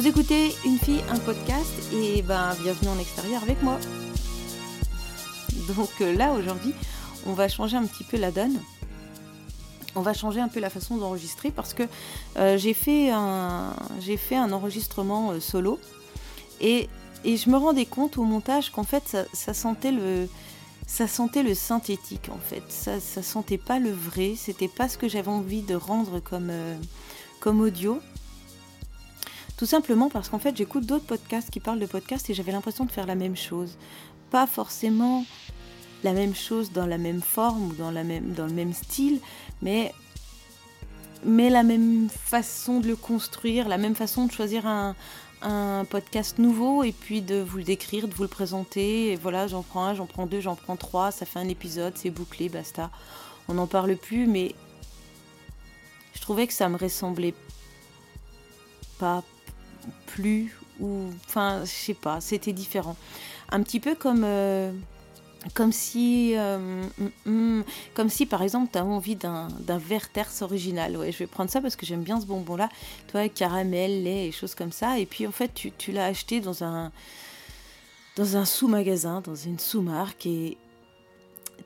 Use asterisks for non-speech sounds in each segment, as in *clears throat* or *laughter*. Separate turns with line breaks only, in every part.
Vous écoutez Une fille, un podcast et ben bienvenue en extérieur avec moi. Donc euh, là aujourd'hui, on va changer un petit peu la donne. On va changer un peu la façon d'enregistrer parce que euh, j'ai fait un fait un enregistrement euh, solo et, et, je me rendais compte au montage qu'en fait ça, sentait le ça sentait le synthétique en fait. Ça, ça sentait pas le vrai. C'était pas ce que j'avais envie de rendre comme comme audio. Tout simplement parce qu'en fait, j'écoute d'autres podcasts qui parlent de podcasts et j'avais l'impression de faire la même chose. Pas forcément la même chose dans la même forme ou dans, le même style, mais, mais la même façon de le construire, la même façon de choisir un, un podcast nouveau et puis de vous le décrire, de vous le présenter. Et voilà, j'en prends un, j'en prends deux, j'en prends trois, ça fait un épisode, c'est bouclé, basta. On n'en parle plus, mais je trouvais que ça me ressemblait pas plus ou enfin je sais pas c'était différent. Un petit peu comme euh, comme si euh, mm, mm, comme si par exemple tu as envie d'un verre terce original. Ouais je vais prendre ça parce que j'aime bien ce bonbon là toi caramel lait et choses comme ça. Et puis en fait tu, tu l'as acheté dans un dans un sous-magasin dans une sous-marque. Et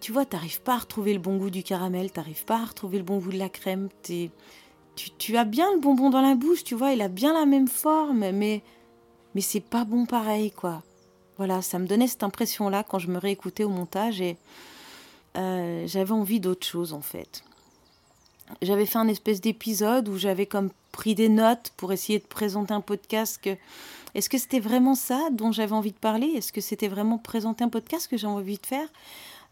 tu vois, t'arrives pas à retrouver le bon goût du caramel, t'arrives pas à retrouver le bon goût de la crème, tu, as bien le bonbon dans la bouche, tu vois, il a bien la même forme, mais, mais c'est pas bon pareil, quoi. Voilà, ça me donnait cette impression-là quand je me réécoutais au montage et euh, j'avais envie d'autre chose, en fait. J'avais fait un espèce d'épisode où j'avais comme pris des notes pour essayer de présenter un podcast. Est-ce que c'était vraiment ça dont j'avais envie de parler? Est-ce que c'était vraiment présenter un podcast que j'ai envie de faire?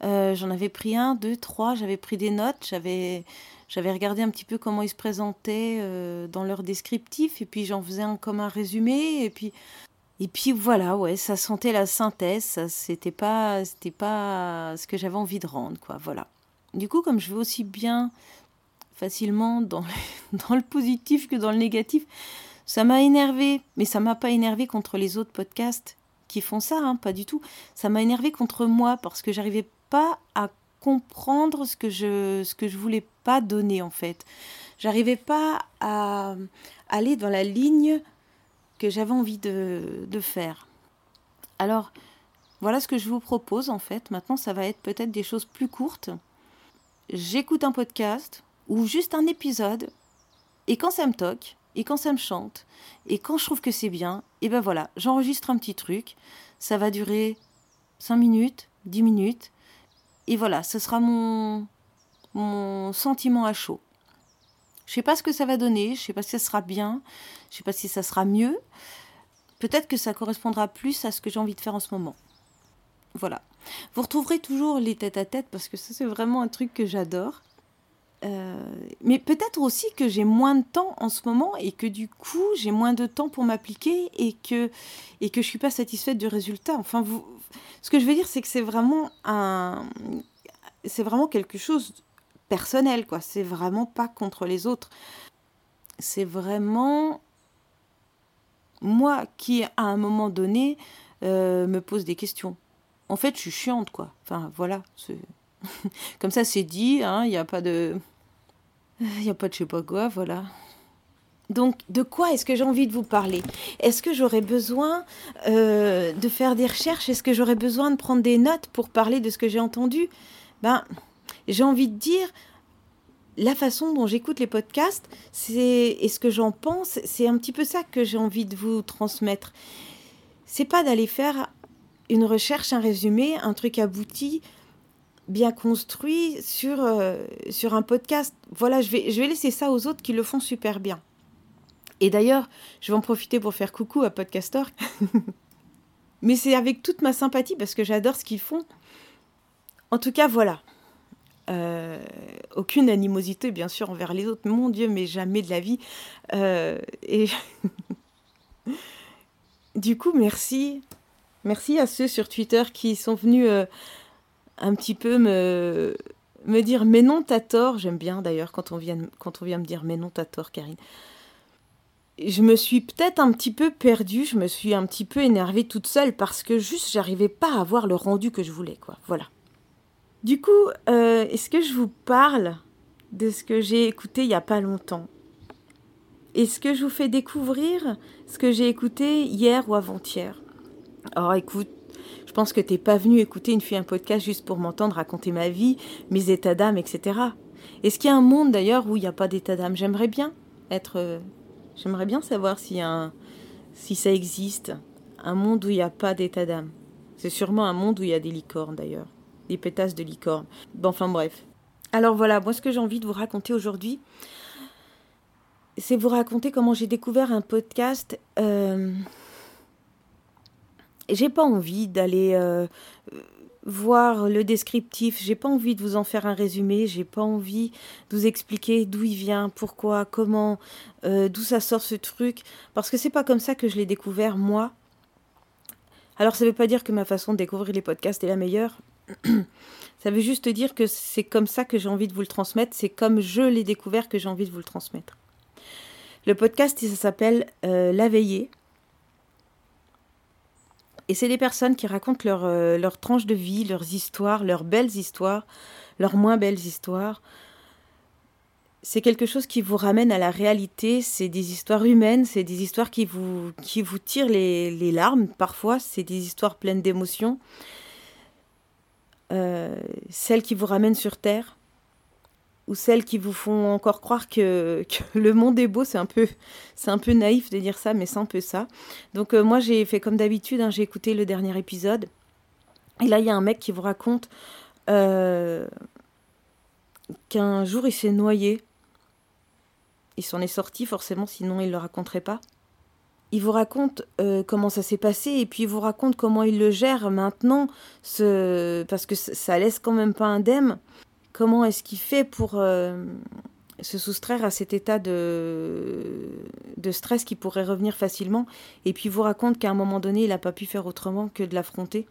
Euh, j'en avais pris un, deux, trois, j'avais pris des notes, j'avais, j'avais regardé un petit peu comment ils se présentaient euh, dans leur descriptif, et puis j'en faisais un comme un résumé, et puis, et puis voilà, ouais, ça sentait la synthèse, c'était pas, c'était pas ce que j'avais envie de rendre, quoi, voilà. Du coup, comme je vais aussi bien facilement dans le, *laughs* dans le positif que dans le négatif, ça m'a énervé, mais ça m'a pas énervé contre les autres podcasts qui font ça, hein, pas du tout. Ça m'a énervé contre moi parce que j'arrivais pas à comprendre ce que je ce que je voulais pas donner en fait. J'arrivais pas à aller dans la ligne que j'avais envie de, de faire. Alors voilà ce que je vous propose en fait. Maintenant ça va être peut-être des choses plus courtes. J'écoute un podcast ou juste un épisode et quand ça me toque et quand ça me chante et quand je trouve que c'est bien, et ben voilà, j'enregistre un petit truc. Ça va durer 5 minutes, 10 minutes et voilà, ce sera mon, mon sentiment à chaud. Je sais pas ce que ça va donner, je sais pas si ça sera bien, je sais pas si ça sera mieux. Peut-être que ça correspondra plus à ce que j'ai envie de faire en ce moment. Voilà. Vous retrouverez toujours les têtes à tête parce que ça c'est vraiment un truc que j'adore. Euh, mais peut-être aussi que j'ai moins de temps en ce moment et que du coup j'ai moins de temps pour m'appliquer et que et que je suis pas satisfaite du résultat. Enfin, vous, ce que je veux dire, c'est que c'est vraiment un, c'est vraiment quelque chose personnel, quoi. C'est vraiment pas contre les autres. C'est vraiment moi qui, à un moment donné, euh, me pose des questions. En fait, je suis chiante, quoi. Enfin, voilà. *laughs* Comme ça, c'est dit. Hein, il n'y a pas de il n'y a pas de je sais pas quoi, voilà. Donc, de quoi est-ce que j'ai envie de vous parler? Est-ce que j'aurais besoin euh, de faire des recherches? Est-ce que j'aurais besoin de prendre des notes pour parler de ce que j'ai entendu? Ben, j'ai envie de dire, la façon dont j'écoute les podcasts, c'est et ce que j'en pense, c'est un petit peu ça que j'ai envie de vous transmettre. C'est pas d'aller faire une recherche, un résumé, un truc abouti bien construit sur, euh, sur un podcast. Voilà, je vais, je vais laisser ça aux autres qui le font super bien. Et d'ailleurs, je vais en profiter pour faire coucou à Podcaster. *laughs* Mais c'est avec toute ma sympathie parce que j'adore ce qu'ils font. En tout cas, voilà. Euh, aucune animosité, bien sûr, envers les autres. Mon Dieu, mais jamais de la vie. Euh, et *laughs* du coup, merci. Merci à ceux sur Twitter qui sont venus un petit peu me, dire mais non, t'as tort. J'aime bien d'ailleurs quand, quand on vient me dire mais non, t'as tort, Karine. Je me suis peut-être un petit peu perdue, je me suis un petit peu énervée toute seule parce que juste j'arrivais pas à avoir le rendu que je voulais, quoi. Voilà. Du coup, euh, est-ce que je vous parle de ce que j'ai écouté il y a pas longtemps? Est-ce que je vous fais découvrir ce que j'ai écouté hier ou avant-hier? Alors écoute, je pense que t'es pas venu écouter une fille un podcast juste pour m'entendre raconter ma vie, mes états d'âme, etc. Est-ce qu'il y a un monde d'ailleurs où il n'y a pas d'état d'âme? J'aimerais bien être. J'aimerais bien savoir a un, si ça existe. Un monde où il n'y a pas d'état d'âme. C'est sûrement un monde où il y a des licornes d'ailleurs. Des pétasses de licornes. Bon, enfin bref. Alors voilà, moi ce que j'ai envie de vous raconter aujourd'hui, c'est vous raconter comment j'ai découvert un podcast. Euh, j'ai pas envie d'aller euh, voir le descriptif, j'ai pas envie de vous en faire un résumé, j'ai pas envie de vous expliquer d'où il vient, pourquoi, comment, euh, d'où ça sort ce truc, parce que c'est pas comme ça que je l'ai découvert moi. Alors ça veut pas dire que ma façon de découvrir les podcasts est la meilleure. *clears throat* ça veut juste dire que c'est comme ça que j'ai envie de vous le transmettre, c'est comme je l'ai découvert que j'ai envie de vous le transmettre. Le podcast, ça s'appelle euh, La Veillée. Et c'est des personnes qui racontent leur, euh, leur tranche de vie, leurs histoires, leurs belles histoires, leurs moins belles histoires. C'est quelque chose qui vous ramène à la réalité, c'est des histoires humaines, c'est des histoires qui vous, tirent les, les larmes parfois, c'est des histoires pleines d'émotions. Euh, celles qui vous ramènent sur Terre, ou celles qui vous font encore croire que, le monde est beau, c'est un peu c'est un peu naïf de dire ça, mais c'est un peu ça. Donc euh, moi j'ai fait comme d'habitude, hein, j'ai écouté le dernier épisode, et là il y a un mec qui vous raconte euh, qu'un jour il s'est noyé. Il s'en est sorti forcément, sinon il ne le raconterait pas. Il vous raconte euh, comment ça s'est passé et puis il vous raconte comment il le gère maintenant, ce... parce que ça laisse quand même pas indemne. Comment est-ce qu'il fait pour euh, se soustraire à cet état de, de stress qui pourrait revenir facilement Et puis vous raconte qu'à un moment donné, il n'a pas pu faire autrement que de l'affronter.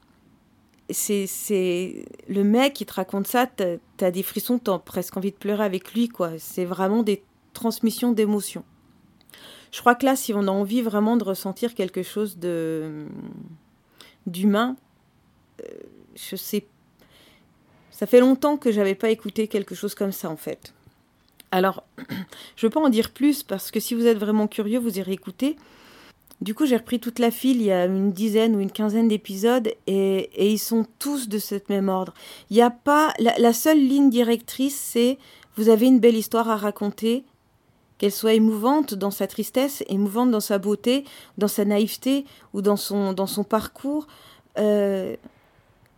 C'est le mec qui te raconte ça, t'as as des frissons, t'as presque envie de pleurer avec lui, quoi. C'est vraiment des transmissions d'émotions. Je crois que là, si on a envie vraiment de ressentir quelque chose de d'humain, euh, je sais ça fait longtemps que j'avais pas écouté quelque chose comme ça en fait. Alors, *clears throat* je veux pas en dire plus parce que si vous êtes vraiment curieux, vous irez écouter. Du coup, j'ai repris toute la file, il y a une dizaine ou une quinzaine d'épisodes et, ils sont tous de ce même ordre. Il n'y a pas. La, seule ligne directrice, c'est vous avez une belle histoire à raconter, qu'elle soit émouvante dans sa tristesse, émouvante dans sa beauté, dans sa naïveté ou dans son, dans son parcours. Euh,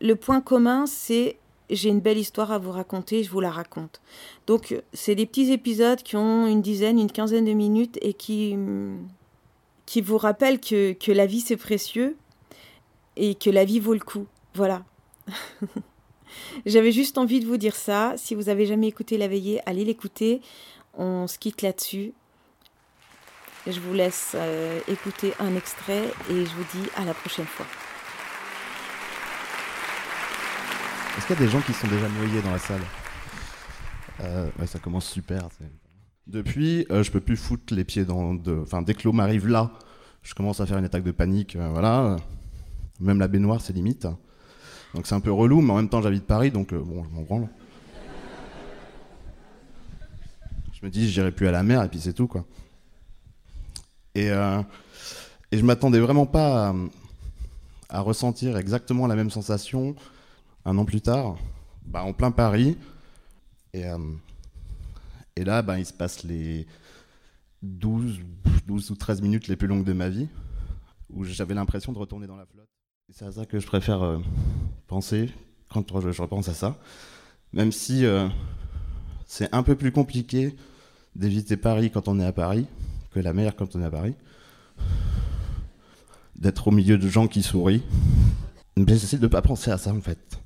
le point commun, c'est j'ai une belle histoire à vous raconter, je vous la raconte. Donc, c'est des petits épisodes qui ont une dizaine, une quinzaine de minutes et qui, qui vous rappellent que, que la vie c'est précieux et que la vie vaut le coup. Voilà. *laughs* J'avais juste envie de vous dire ça. Si vous avez jamais écouté La Veillée, allez l'écouter. On se quitte là-dessus. Je vous laisse euh, écouter un extrait et je vous dis à la prochaine fois.
Est-ce qu'il y a des gens qui sont déjà noyés dans la salle euh, ouais, Ça commence super. Depuis, euh, je peux plus foutre les pieds dans. De... Enfin, dès que l'eau m'arrive là, je commence à faire une attaque de panique. Euh, voilà. Même la baignoire, c'est limite. Donc c'est un peu relou, mais en même temps, j'habite Paris, donc bon, je m'en branle. Je me dis, j'irai plus à la mer, et puis c'est tout, quoi. Et, et je m'attendais vraiment pas à ressentir exactement la même sensation un an plus tard, bah, en plein Paris. Et, euh, là, bah, il se passe les 12, 12 ou 13 minutes les plus longues de ma vie, où j'avais l'impression de retourner dans la flotte. C'est à ça que je préfère euh, penser quand je, repense à ça. Même si euh, c'est un peu plus compliqué d'éviter Paris quand on est à Paris que la mer quand on est à Paris. D'être au milieu de gens qui sourient. Mais j'essaie de ne pas penser à ça en fait.